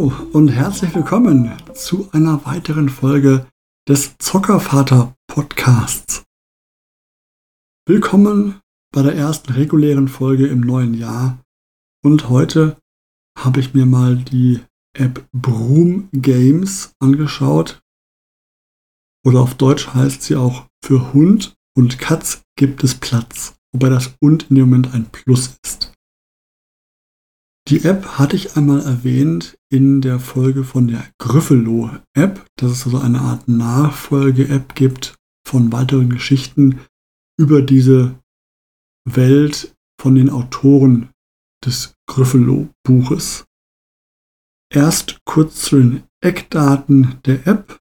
Hallo und herzlich willkommen zu einer weiteren Folge des Zockervater Podcasts. Willkommen bei der ersten regulären Folge im neuen Jahr und heute habe ich mir mal die App Broom Games angeschaut. Oder auf Deutsch heißt sie auch für Hund und Katz gibt es Platz, wobei das und in dem Moment ein Plus ist. Die App hatte ich einmal erwähnt in der Folge von der Gryffalo-App, dass es also eine Art Nachfolge-App gibt von weiteren Geschichten über diese Welt von den Autoren des Gryffalo-Buches. Erst kurz zu den Eckdaten der App,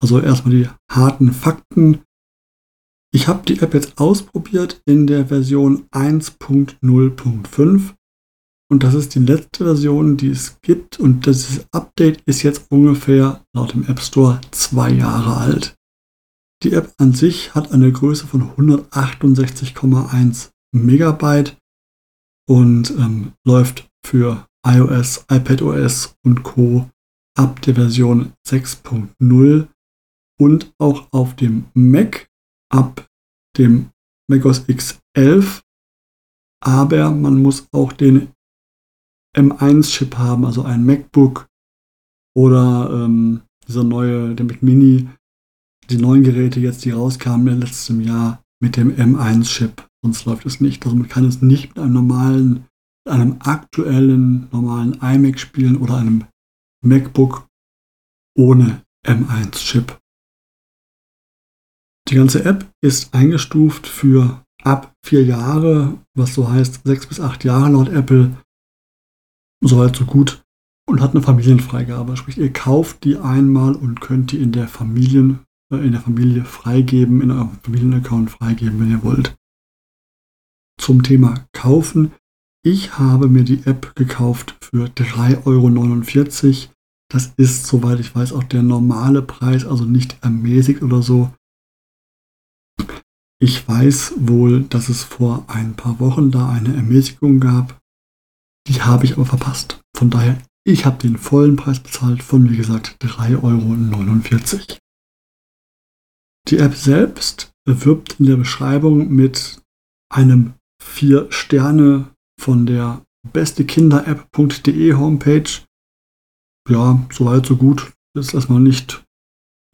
also erstmal die harten Fakten. Ich habe die App jetzt ausprobiert in der Version 1.0.5 und das ist die letzte Version, die es gibt. Und das Update ist jetzt ungefähr laut dem App Store zwei Jahre alt. Die App an sich hat eine Größe von 168,1 Megabyte und ähm, läuft für iOS, iPadOS und Co. ab der Version 6.0 und auch auf dem Mac ab dem macOS X11. Aber man muss auch den M1-Chip haben, also ein MacBook oder ähm, dieser neue, der Mac Mini, die neuen Geräte jetzt, die rauskamen letztem Jahr mit dem M1-Chip. Sonst läuft es nicht. Also man kann es nicht mit einem normalen, einem aktuellen, normalen iMac spielen oder einem MacBook ohne M1-Chip. Die ganze App ist eingestuft für ab vier Jahre, was so heißt sechs bis acht Jahre laut Apple Soweit so gut. Und hat eine Familienfreigabe. Sprich, ihr kauft die einmal und könnt die in der Familien, äh, in der Familie freigeben, in eurem Familienaccount freigeben, wenn ihr wollt. Zum Thema Kaufen. Ich habe mir die App gekauft für 3,49 Euro. Das ist, soweit ich weiß, auch der normale Preis, also nicht ermäßigt oder so. Ich weiß wohl, dass es vor ein paar Wochen da eine Ermäßigung gab. Die habe ich aber verpasst. Von daher, ich habe den vollen Preis bezahlt von, wie gesagt, 3,49 Euro. Die App selbst wirbt in der Beschreibung mit einem 4 Sterne von der bestekinder-app.de Homepage. Ja, soweit, so gut. Das ist erstmal nicht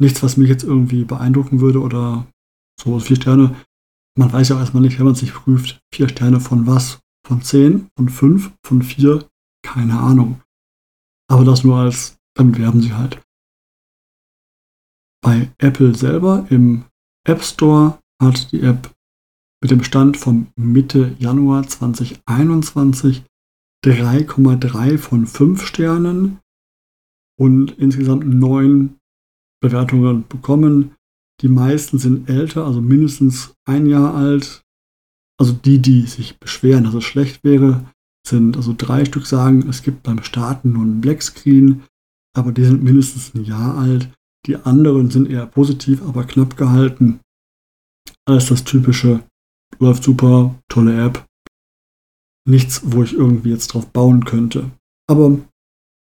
nichts, was mich jetzt irgendwie beeindrucken würde oder so vier Sterne. Man weiß ja auch erstmal nicht, wenn man sich prüft, vier Sterne von was von 10, von 5, von 4, keine Ahnung. Aber das nur als, damit werben sie halt. Bei Apple selber im App Store hat die App mit dem Stand vom Mitte Januar 2021 3,3 von 5 Sternen und insgesamt 9 Bewertungen bekommen. Die meisten sind älter, also mindestens ein Jahr alt, also die, die sich beschweren, dass es schlecht wäre, sind also drei Stück sagen, es gibt beim Starten nur einen Black Screen, aber die sind mindestens ein Jahr alt. Die anderen sind eher positiv, aber knapp gehalten. Alles das typische, läuft super, tolle App. Nichts, wo ich irgendwie jetzt drauf bauen könnte. Aber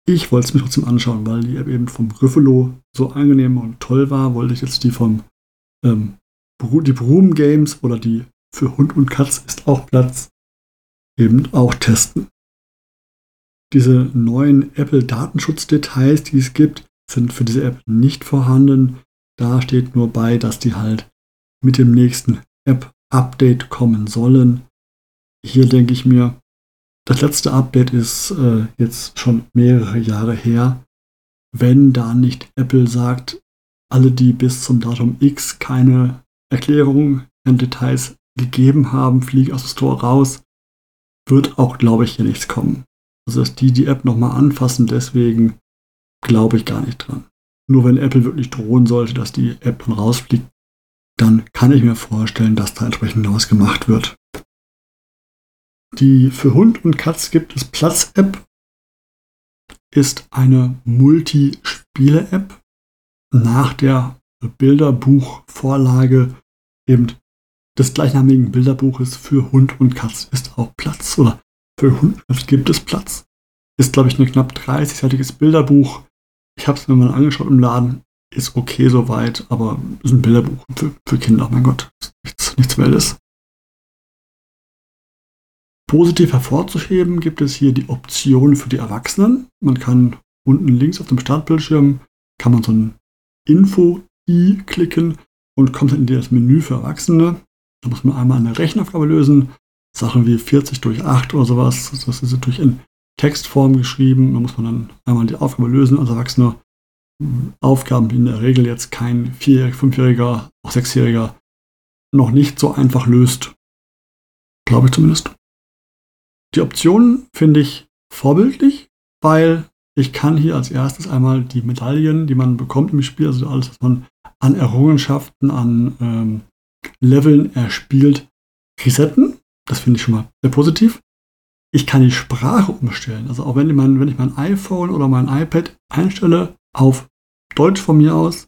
ich wollte es mir trotzdem anschauen, weil die App eben vom Gryffalo so angenehm und toll war, wollte ich jetzt die vom ähm, die Broom Games oder die für Hund und Katz ist auch Platz, eben auch testen. Diese neuen Apple-Datenschutzdetails, die es gibt, sind für diese App nicht vorhanden. Da steht nur bei, dass die halt mit dem nächsten App-Update kommen sollen. Hier denke ich mir, das letzte Update ist äh, jetzt schon mehrere Jahre her. Wenn da nicht Apple sagt, alle, die bis zum Datum X keine Erklärung in Details gegeben haben, fliegen aus dem Store raus, wird auch, glaube ich, hier nichts kommen. Also, dass die die App nochmal anfassen, deswegen glaube ich gar nicht dran. Nur wenn Apple wirklich drohen sollte, dass die App dann rausfliegt, dann kann ich mir vorstellen, dass da entsprechend was gemacht wird. Die für Hund und Katz gibt es Platz-App ist eine Multispiele-App nach der Bilderbuchvorlage eben des gleichnamigen Bilderbuches für Hund und Katz ist auch Platz oder für Hund und Katz gibt es Platz. Ist, glaube ich, ein knapp 30-seitiges Bilderbuch. Ich habe es mir mal angeschaut im Laden. Ist okay soweit, aber ist ein Bilderbuch für, für Kinder. Mein Gott, nichts, nichts Wildes. Positiv hervorzuheben gibt es hier die Option für die Erwachsenen. Man kann unten links auf dem Startbildschirm kann man so ein Info-I klicken und kommt dann in das Menü für Erwachsene. Da muss man einmal eine Rechenaufgabe lösen. Sachen wie 40 durch 8 oder sowas. Das ist natürlich in Textform geschrieben. Da muss man dann einmal die Aufgabe lösen als Erwachsener. Aufgaben, die in der Regel jetzt kein 4-, 5-Jähriger, auch 6-Jähriger noch nicht so einfach löst. Glaube ich zumindest. Die Optionen finde ich vorbildlich, weil ich kann hier als erstes einmal die Medaillen, die man bekommt im Spiel, also alles, was man an Errungenschaften, an ähm, Leveln erspielt, resetten. Das finde ich schon mal sehr positiv. Ich kann die Sprache umstellen. Also auch wenn ich, mein, wenn ich mein iPhone oder mein iPad einstelle auf Deutsch von mir aus,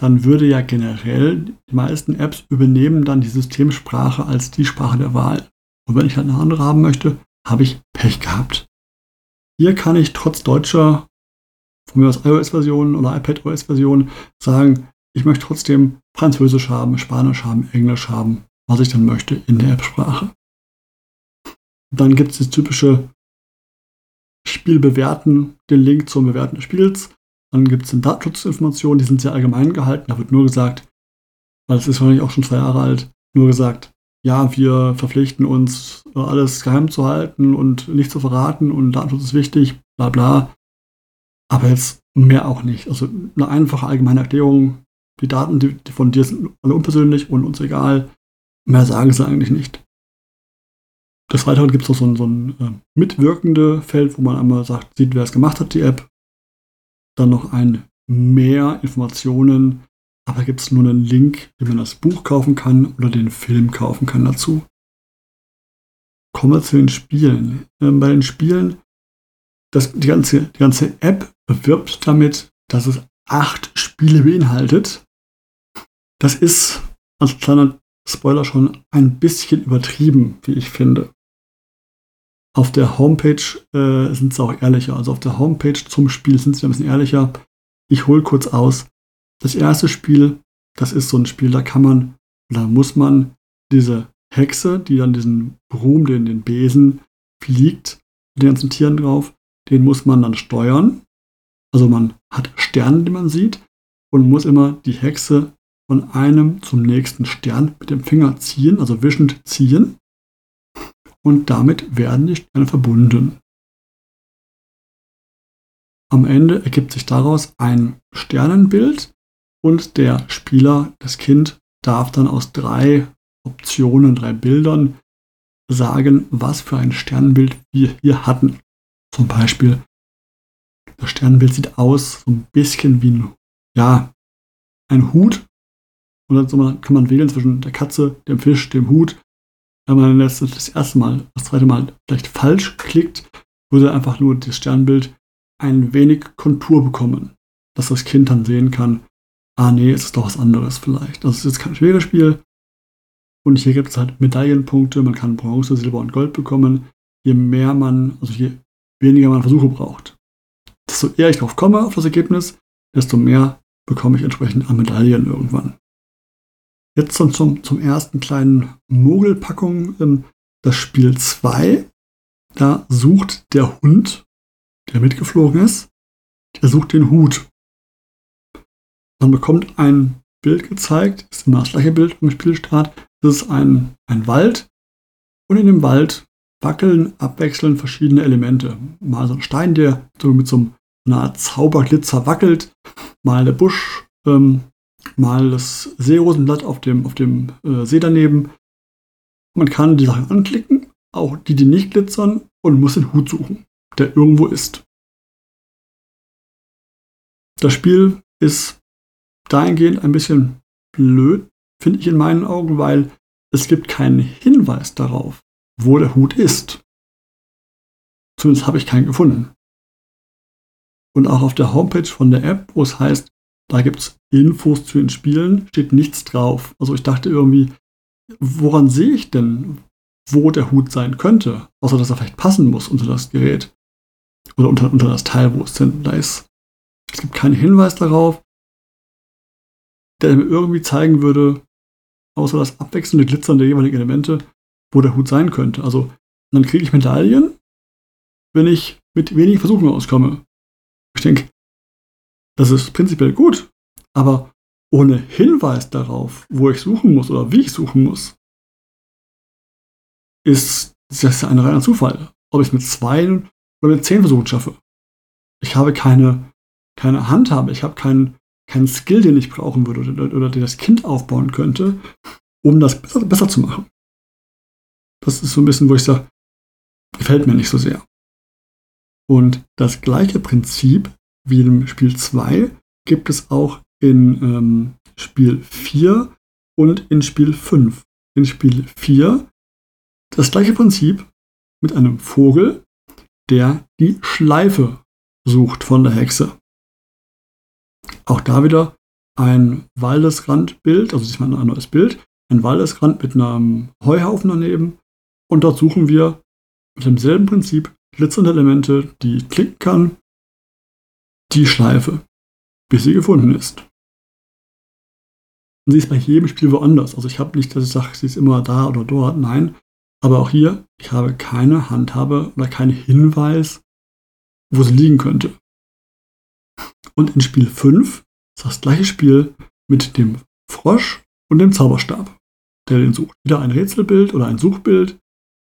dann würde ja generell die meisten Apps übernehmen dann die Systemsprache als die Sprache der Wahl. Und wenn ich halt eine andere haben möchte, habe ich Pech gehabt. Hier kann ich trotz deutscher, von mir aus iOS-Version oder iPadOS-Version sagen, ich möchte trotzdem Französisch haben, Spanisch haben, Englisch haben, was ich dann möchte in der App-Sprache. Dann gibt es das typische Spiel bewerten, den Link zum Bewerten des Spiels. Dann gibt es Datenschutzinformationen, die sind sehr allgemein gehalten. Da wird nur gesagt, weil es ist wahrscheinlich auch schon zwei Jahre alt, nur gesagt, ja, wir verpflichten uns, alles geheim zu halten und nicht zu verraten und Datenschutz ist wichtig, bla bla. Aber jetzt mehr auch nicht. Also eine einfache allgemeine Erklärung, die Daten von dir sind alle unpersönlich und uns egal. Mehr sagen sie eigentlich nicht. Des Weiteren gibt es noch so ein, so ein äh, mitwirkende Feld, wo man einmal sagt, sieht, wer es gemacht hat, die App. Dann noch ein mehr Informationen aber gibt es nur einen Link, wie man das Buch kaufen kann oder den Film kaufen kann dazu. Kommen wir zu den Spielen. Ähm, bei den Spielen, das, die, ganze, die ganze App bewirbt damit, dass es acht Spiele beinhaltet. Das ist als kleiner Spoiler schon ein bisschen übertrieben, wie ich finde. Auf der Homepage äh, sind sie auch ehrlicher. Also auf der Homepage zum Spiel sind sie ein bisschen ehrlicher. Ich hole kurz aus. Das erste Spiel, das ist so ein Spiel, da kann man, da muss man diese Hexe, die dann diesen Brum, den, den Besen fliegt, mit den ganzen Tieren drauf, den muss man dann steuern. Also man hat Sterne, die man sieht und muss immer die Hexe von einem zum nächsten Stern mit dem Finger ziehen, also wischend ziehen. Und damit werden die Sterne verbunden. Am Ende ergibt sich daraus ein Sternenbild, und der Spieler, das Kind, darf dann aus drei Optionen, drei Bildern sagen, was für ein Sternbild wir hier hatten. Zum Beispiel, das Sternbild sieht aus so ein bisschen wie ein, ja, ein Hut. Und dann kann man wählen zwischen der Katze, dem Fisch, dem Hut. Wenn man das, das erste Mal, das zweite Mal vielleicht falsch klickt, würde einfach nur das Sternbild ein wenig Kontur bekommen, dass das Kind dann sehen kann, ah nee, es ist doch was anderes vielleicht. Das ist jetzt kein schweres Spiel. Und hier gibt es halt Medaillenpunkte, man kann Bronze, Silber und Gold bekommen. Je mehr man, also je weniger man Versuche braucht. Desto eher ich drauf komme, auf das Ergebnis, desto mehr bekomme ich entsprechend an Medaillen irgendwann. Jetzt zum, zum, zum ersten kleinen Mogelpackung. Ähm, das Spiel 2. Da sucht der Hund, der mitgeflogen ist, der sucht den Hut. Man bekommt ein Bild gezeigt, ist immer das gleiche Bild vom Spielstart. Das ist ein, ein Wald und in dem Wald wackeln abwechselnd verschiedene Elemente. Mal so ein Stein, der so mit so einer Art Zauberglitzer wackelt, mal der Busch, ähm, mal das Seerosenblatt auf dem, auf dem äh, See daneben. Man kann die Sachen anklicken, auch die, die nicht glitzern, und muss den Hut suchen, der irgendwo ist. Das Spiel ist dahingehend ein bisschen blöd, finde ich in meinen Augen, weil es gibt keinen Hinweis darauf, wo der Hut ist. Zumindest habe ich keinen gefunden. Und auch auf der Homepage von der App, wo es heißt, da gibt es Infos zu den Spielen, steht nichts drauf. Also ich dachte irgendwie, woran sehe ich denn, wo der Hut sein könnte? Außer dass er vielleicht passen muss unter das Gerät. oder unter, unter das Teil, wo es denn da ist. Es gibt keinen Hinweis darauf, der mir irgendwie zeigen würde, außer das abwechselnde Glitzern der jeweiligen Elemente, wo der Hut sein könnte. Also dann kriege ich Medaillen, wenn ich mit wenigen Versuchen auskomme. Ich denke, das ist prinzipiell gut, aber ohne Hinweis darauf, wo ich suchen muss oder wie ich suchen muss, ist das ein reiner Zufall. Ob ich es mit zwei oder mit zehn Versuchen schaffe. Ich habe keine, keine Handhabe, ich habe keinen, keinen Skill, den ich brauchen würde oder, oder den das Kind aufbauen könnte, um das besser, besser zu machen. Das ist so ein bisschen, wo ich sage, gefällt mir nicht so sehr. Und das gleiche Prinzip wie im Spiel 2 gibt es auch in ähm, Spiel 4 und in Spiel 5. In Spiel 4 das gleiche Prinzip mit einem Vogel, der die Schleife sucht von der Hexe. Auch da wieder ein Waldesrandbild, also diesmal ein neues Bild, ein Waldesrand mit einem Heuhaufen daneben. Und dort suchen wir mit demselben Prinzip glitzernde Elemente, die ich klicken kann, die Schleife, bis sie gefunden ist. Und sie ist bei jedem Spiel woanders. Also ich habe nicht, dass ich sage, sie ist immer da oder dort. Nein. Aber auch hier, ich habe keine Handhabe oder keinen Hinweis, wo sie liegen könnte. Und in Spiel 5 ist das gleiche Spiel mit dem Frosch und dem Zauberstab, der den sucht. Wieder ein Rätselbild oder ein Suchbild,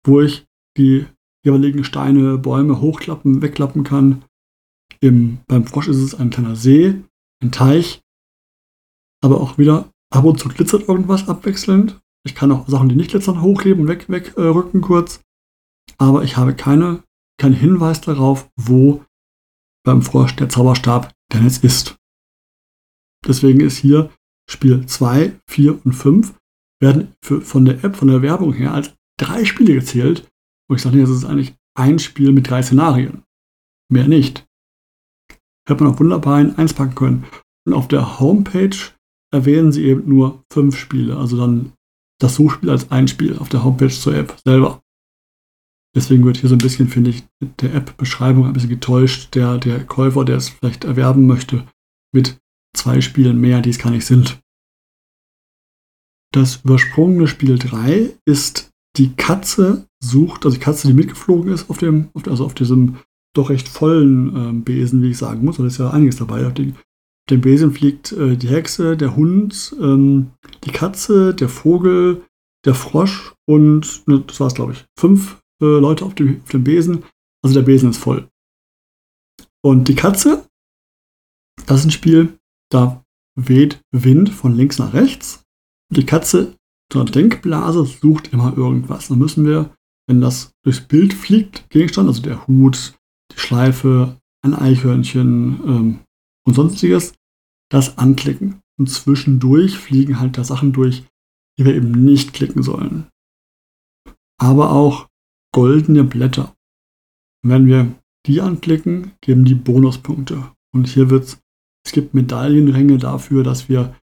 wo ich die jeweiligen Steine, Bäume hochklappen, wegklappen kann. Im, beim Frosch ist es ein kleiner See, ein Teich, aber auch wieder ab und zu glitzert irgendwas abwechselnd. Ich kann auch Sachen, die nicht glitzern, hochheben und wegrücken weg, äh, kurz. Aber ich habe keine, keinen Hinweis darauf, wo beim Frosch der Zauberstab denn jetzt ist. Deswegen ist hier Spiel 2, 4 und 5 werden für, von der App, von der Werbung her als drei Spiele gezählt. Und ich sage, das ist eigentlich ein Spiel mit drei Szenarien. Mehr nicht. Hätte man auch wunderbar in eins packen können. Und auf der Homepage erwähnen sie eben nur fünf Spiele. Also dann das Suchspiel als ein Spiel auf der Homepage zur App selber. Deswegen wird hier so ein bisschen, finde ich, der App-Beschreibung ein bisschen getäuscht. Der, der Käufer, der es vielleicht erwerben möchte, mit zwei Spielen mehr, die es gar nicht sind. Das übersprungene Spiel 3 ist die Katze sucht, also die Katze, die mitgeflogen ist auf dem, also auf diesem doch recht vollen ähm, Besen, wie ich sagen muss, da ist ja einiges dabei. Auf, die, auf dem Besen fliegt äh, die Hexe, der Hund, ähm, die Katze, der Vogel, der Frosch und, ne, das war es glaube ich, fünf äh, Leute auf dem, auf dem Besen. Also der Besen ist voll. Und die Katze, das ist ein Spiel, da weht Wind von links nach rechts. Die Katze zur Denkblase sucht immer irgendwas. Dann müssen wir, wenn das durchs Bild fliegt, Gegenstand, also der Hut, die Schleife, ein Eichhörnchen ähm, und sonstiges, das anklicken. Und zwischendurch fliegen halt da Sachen durch, die wir eben nicht klicken sollen. Aber auch goldene Blätter. wenn wir die anklicken, geben die Bonuspunkte. Und hier wird's, es gibt Medaillenränge dafür, dass wir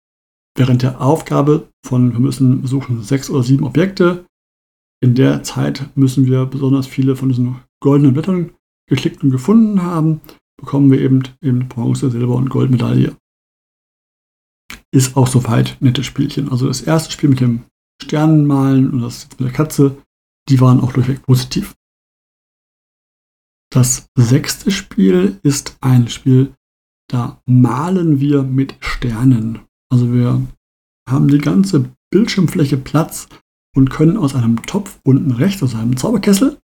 während der Aufgabe von, wir müssen suchen sechs oder sieben Objekte. In der Zeit müssen wir besonders viele von diesen goldenen Blättern geklickt und gefunden haben, bekommen wir eben, eben Bronze, Silber und Goldmedaille. Ist auch soweit nettes Spielchen. Also das erste Spiel mit dem Sternenmalen und das mit der Katze die waren auch durchweg positiv. Das sechste Spiel ist ein Spiel, da malen wir mit Sternen. Also wir haben die ganze Bildschirmfläche Platz und können aus einem Topf unten rechts, aus einem Zauberkessel,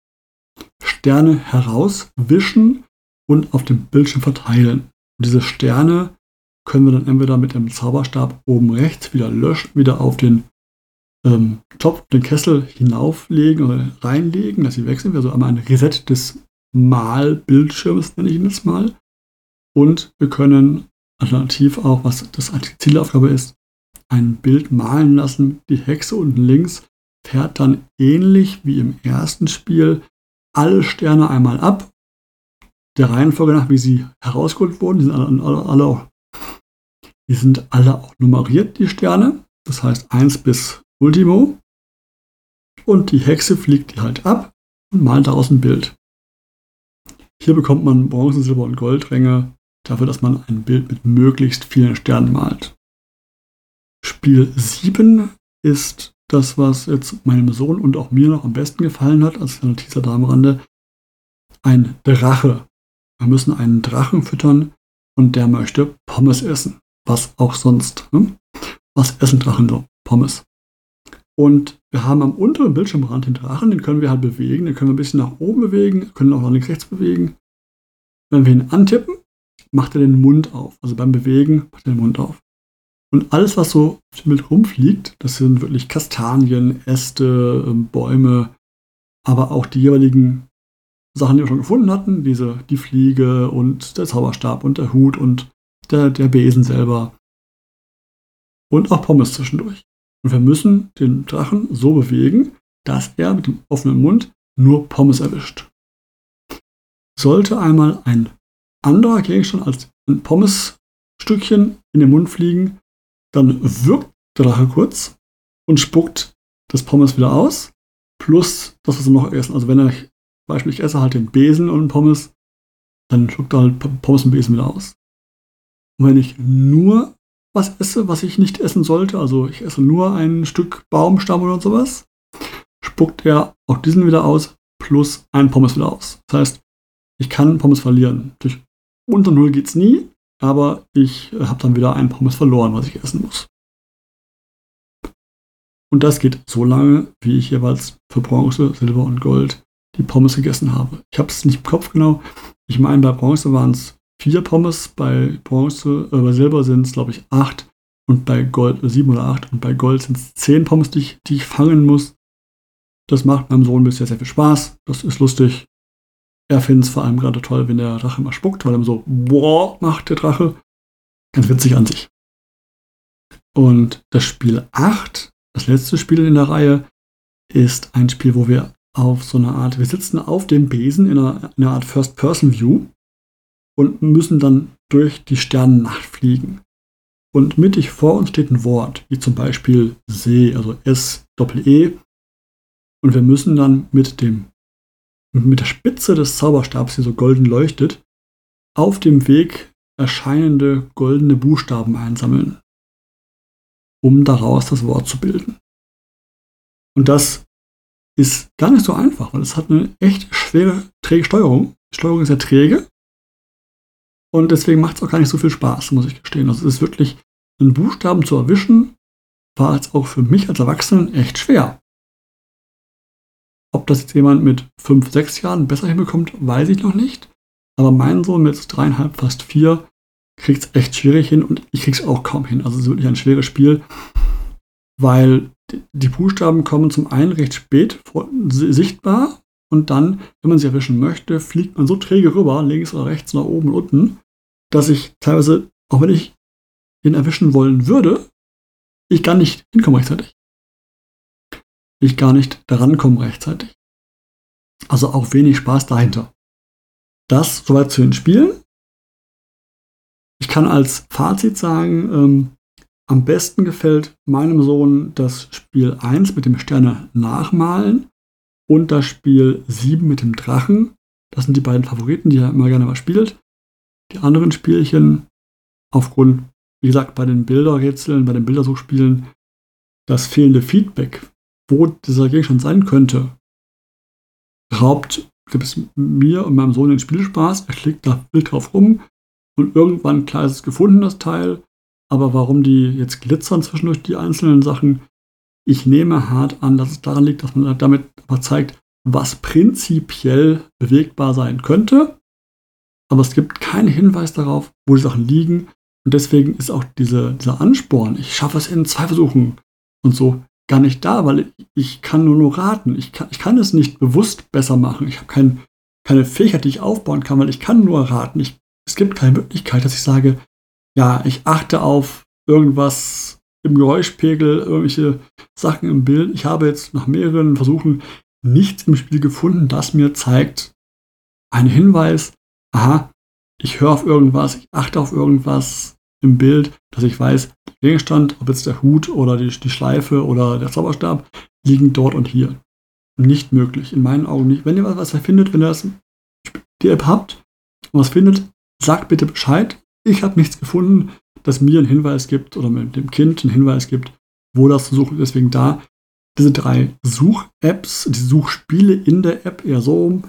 Sterne herauswischen und auf dem Bildschirm verteilen. Und diese Sterne können wir dann entweder mit dem Zauberstab oben rechts wieder löschen, wieder auf den ähm, Topf, den Kessel hinauflegen oder reinlegen, dass sie wechseln. Also einmal ein Reset des Malbildschirms, nenne ich ihn jetzt mal. Und wir können alternativ auch, was das als Zielaufgabe ist, ein Bild malen lassen. Die Hexe unten links fährt dann ähnlich wie im ersten Spiel alle Sterne einmal ab. Der Reihenfolge nach, wie sie herausgeholt wurden, die sind alle, alle, alle die sind alle auch nummeriert, die Sterne. Das heißt 1 bis Ultimo. Und die Hexe fliegt die halt ab und malt daraus ein Bild. Hier bekommt man Bronze, Silber und Goldränge dafür, dass man ein Bild mit möglichst vielen Sternen malt. Spiel 7 ist das, was jetzt meinem Sohn und auch mir noch am besten gefallen hat, als kleiner Teaser da am Rande. Ein Drache. Wir müssen einen Drachen füttern und der möchte Pommes essen. Was auch sonst. Ne? Was essen Drachen so? Pommes. Und wir haben am unteren Bildschirmrand den Drachen, den können wir halt bewegen, den können wir ein bisschen nach oben bewegen, können auch nach links rechts bewegen. Wenn wir ihn antippen, macht er den Mund auf. Also beim Bewegen macht er den Mund auf. Und alles, was so auf dem Bild rumfliegt, das sind wirklich Kastanien, Äste, ähm, Bäume, aber auch die jeweiligen Sachen, die wir schon gefunden hatten, diese, die Fliege und der Zauberstab und der Hut und der, der Besen selber. Und auch Pommes zwischendurch. Und wir müssen den Drachen so bewegen, dass er mit dem offenen Mund nur Pommes erwischt. Sollte einmal ein anderer Gegenstand als ein Pommesstückchen in den Mund fliegen, dann wirkt der Drache kurz und spuckt das Pommes wieder aus, plus das, was er noch essen. Also wenn er beispielsweise ich esse halt den Besen und Pommes, dann spuckt er halt Pommes und Besen wieder aus. Und wenn ich nur was esse, was ich nicht essen sollte, also ich esse nur ein Stück Baumstamm oder sowas, spuckt er auch diesen wieder aus, plus ein Pommes wieder aus. Das heißt, ich kann Pommes verlieren. Durch unter Null geht es nie, aber ich äh, habe dann wieder ein Pommes verloren, was ich essen muss. Und das geht so lange, wie ich jeweils für Bronze, Silber und Gold die Pommes gegessen habe. Ich habe es nicht im Kopf genau. Ich meine, bei Bronze waren es vier Pommes, bei Bronze, äh, bei Silber sind es, glaube ich, acht und bei Gold äh, sieben oder acht und bei Gold sind es zehn Pommes, die ich, die ich fangen muss. Das macht meinem Sohn bisher sehr viel Spaß. Das ist lustig. Er findet es vor allem gerade toll, wenn der Drache mal spuckt, weil er so, boah, macht der Drache. Ganz witzig an sich. Und das Spiel 8, das letzte Spiel in der Reihe, ist ein Spiel, wo wir auf so eine Art, wir sitzen auf dem Besen in einer, in einer Art First-Person-View und müssen dann durch die Sternennacht fliegen. Und mittig vor uns steht ein Wort, wie zum Beispiel See, also S-Doppel-E. Und wir müssen dann mit dem mit der Spitze des Zauberstabs, die so golden leuchtet, auf dem Weg erscheinende goldene Buchstaben einsammeln, um daraus das Wort zu bilden. Und das ist gar nicht so einfach, weil es hat eine echt schwere, träge Steuerung. Die Steuerung ist ja träge und deswegen macht es auch gar nicht so viel Spaß, muss ich gestehen. Also es ist wirklich, einen Buchstaben zu erwischen, war jetzt auch für mich als Erwachsenen echt schwer. Ob das jetzt jemand mit fünf, sechs Jahren besser hinbekommt, weiß ich noch nicht. Aber mein Sohn mit dreieinhalb, fast vier, kriegt es echt schwierig hin und ich krieg's auch kaum hin. Also es ist wirklich ein schweres Spiel, weil die Buchstaben kommen zum einen recht spät sichtbar und dann, wenn man sie erwischen möchte, fliegt man so träge rüber, links oder rechts, nach oben und unten, dass ich teilweise, auch wenn ich den erwischen wollen würde, ich gar nicht hinkomme rechtzeitig ich gar nicht daran komme rechtzeitig. Also auch wenig Spaß dahinter. Das soweit zu den Spielen. Ich kann als Fazit sagen, ähm, am besten gefällt meinem Sohn das Spiel 1 mit dem Sterne nachmalen und das Spiel 7 mit dem Drachen. Das sind die beiden Favoriten, die er immer gerne mal spielt. Die anderen Spielchen, aufgrund, wie gesagt, bei den Bilderrätseln, bei den Bildersuchspielen, das fehlende Feedback wo dieser Gegenstand sein könnte, raubt es mir und meinem Sohn den Spielspaß. Er klickt da wild drauf rum und irgendwann, klar ist es gefunden, das Teil. Aber warum die jetzt glitzern zwischendurch die einzelnen Sachen, ich nehme hart an, dass es daran liegt, dass man damit aber zeigt, was prinzipiell bewegbar sein könnte. Aber es gibt keinen Hinweis darauf, wo die Sachen liegen. Und deswegen ist auch diese, dieser Ansporn, ich schaffe es in zwei Versuchen und so, gar nicht da, weil ich kann nur nur raten. Ich kann, ich kann es nicht bewusst besser machen. Ich habe kein, keine Fähigkeit, die ich aufbauen kann, weil ich kann nur raten. Ich, es gibt keine Möglichkeit, dass ich sage, ja, ich achte auf irgendwas im Geräuschpegel, irgendwelche Sachen im Bild. Ich habe jetzt nach mehreren Versuchen nichts im Spiel gefunden, das mir zeigt, einen Hinweis, aha, ich höre auf irgendwas, ich achte auf irgendwas, im Bild, dass ich weiß, der Gegenstand, ob jetzt der Hut oder die, die Schleife oder der Zauberstab, liegen dort und hier. Nicht möglich, in meinen Augen nicht. Wenn ihr was findet, wenn ihr das die App habt und was findet, sagt bitte Bescheid. Ich habe nichts gefunden, das mir einen Hinweis gibt oder dem Kind einen Hinweis gibt, wo das zu suchen ist. Deswegen da diese drei Such-Apps, die Suchspiele in der App eher so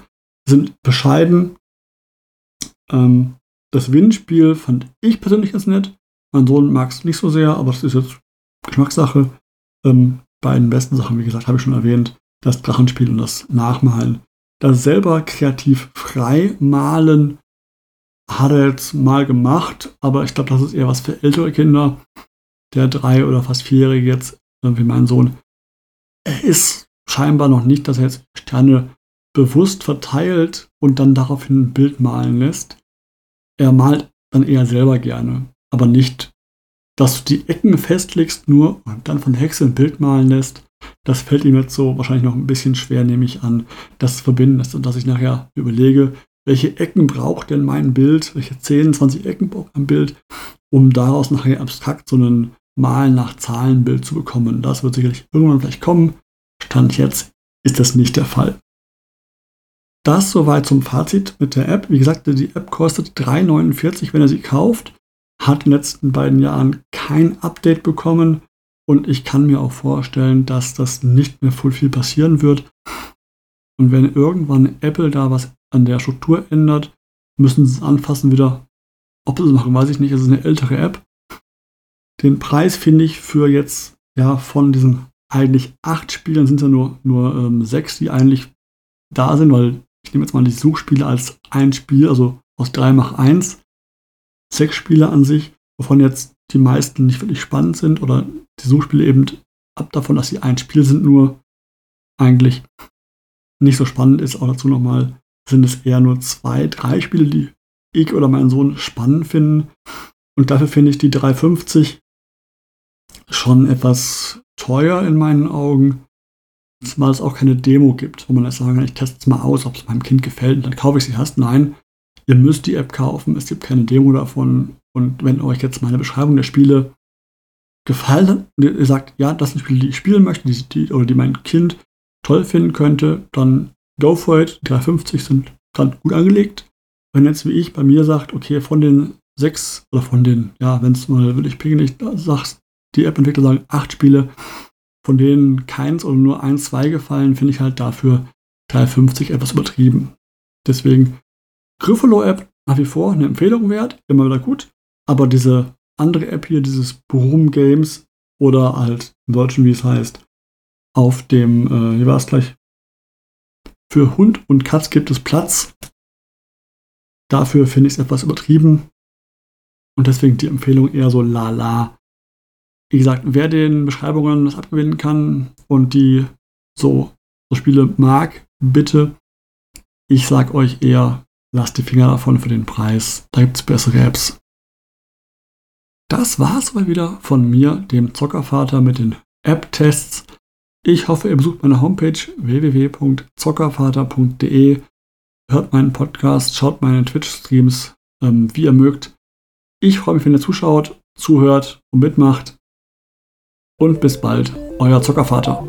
sind bescheiden. Ähm, das Windspiel fand ich persönlich ganz nett. Mein Sohn mag es nicht so sehr, aber das ist jetzt Geschmackssache. Ähm, beiden besten Sachen, wie gesagt, habe ich schon erwähnt. Das Drachenspiel und das Nachmalen. Das selber kreativ frei malen hat er jetzt mal gemacht, aber ich glaube, das ist eher was für ältere Kinder. Der drei- oder fast vierjährige jetzt, wie mein Sohn, er ist scheinbar noch nicht, dass er jetzt Sterne bewusst verteilt und dann daraufhin ein Bild malen lässt. Er malt dann eher selber gerne, aber nicht, dass du die Ecken festlegst nur und dann von Hexe ein Bild malen lässt. Das fällt ihm jetzt so wahrscheinlich noch ein bisschen schwer, nehme ich an, das zu verbinden, dass, dass ich nachher überlege, welche Ecken braucht denn mein Bild, welche 10, 20 Ecken braucht ein Bild, um daraus nachher abstrakt so ein Malen nach Zahlenbild zu bekommen. Das wird sicherlich irgendwann vielleicht kommen. Stand jetzt ist das nicht der Fall. Das soweit zum Fazit mit der App. Wie gesagt, die App kostet 3,49, wenn ihr sie kauft. Hat in den letzten beiden Jahren kein Update bekommen. Und ich kann mir auch vorstellen, dass das nicht mehr voll viel passieren wird. Und wenn irgendwann Apple da was an der Struktur ändert, müssen sie es anfassen wieder. Ob sie es machen, weiß ich nicht. Es ist eine ältere App. Den Preis finde ich für jetzt, ja, von diesen eigentlich acht Spielern sind es ja nur, nur ähm, sechs, die eigentlich da sind, weil ich nehme jetzt mal die Suchspiele als ein Spiel, also aus drei mach eins. Sechs Spiele an sich, wovon jetzt die meisten nicht wirklich spannend sind oder die Suchspiele eben ab davon, dass sie ein Spiel sind, nur eigentlich nicht so spannend ist. Auch dazu nochmal sind es eher nur zwei, drei Spiele, die ich oder mein Sohn spannend finden. Und dafür finde ich die 350 schon etwas teuer in meinen Augen, zumal es auch keine Demo gibt, wo man jetzt sagen kann, ich teste es mal aus, ob es meinem Kind gefällt und dann kaufe ich sie erst. Nein, ihr müsst die App kaufen, es gibt keine Demo davon. Und wenn euch jetzt meine Beschreibung der Spiele gefallen hat und ihr sagt, ja, das sind Spiele, die ich spielen möchte, die, die, oder die mein Kind toll finden könnte, dann go for it. Die 350 sind dann gut angelegt. Wenn jetzt wie ich bei mir sagt, okay, von den sechs oder von den, ja, wenn es mal wirklich pingelig sagst, die App-Entwickler sagen, acht Spiele, von denen keins oder nur ein, zwei gefallen, finde ich halt dafür 350 etwas übertrieben. Deswegen Griffalo-App nach wie vor eine Empfehlung wert, immer wieder gut. Aber diese andere App hier, dieses Broom Games oder halt im Deutschen, wie es heißt, auf dem, äh, wie war es gleich? Für Hund und Katz gibt es Platz. Dafür finde ich es etwas übertrieben. Und deswegen die Empfehlung eher so lala. Wie gesagt, wer den Beschreibungen das abgewinnen kann und die so, so Spiele mag, bitte. Ich sag euch eher, lasst die Finger davon für den Preis. Da gibt es bessere Apps. Das war's mal wieder von mir, dem Zockervater mit den App-Tests. Ich hoffe, ihr besucht meine Homepage www.zockervater.de, hört meinen Podcast, schaut meine Twitch-Streams, ähm, wie ihr mögt. Ich freue mich, wenn ihr zuschaut, zuhört und mitmacht und bis bald, euer Zockervater.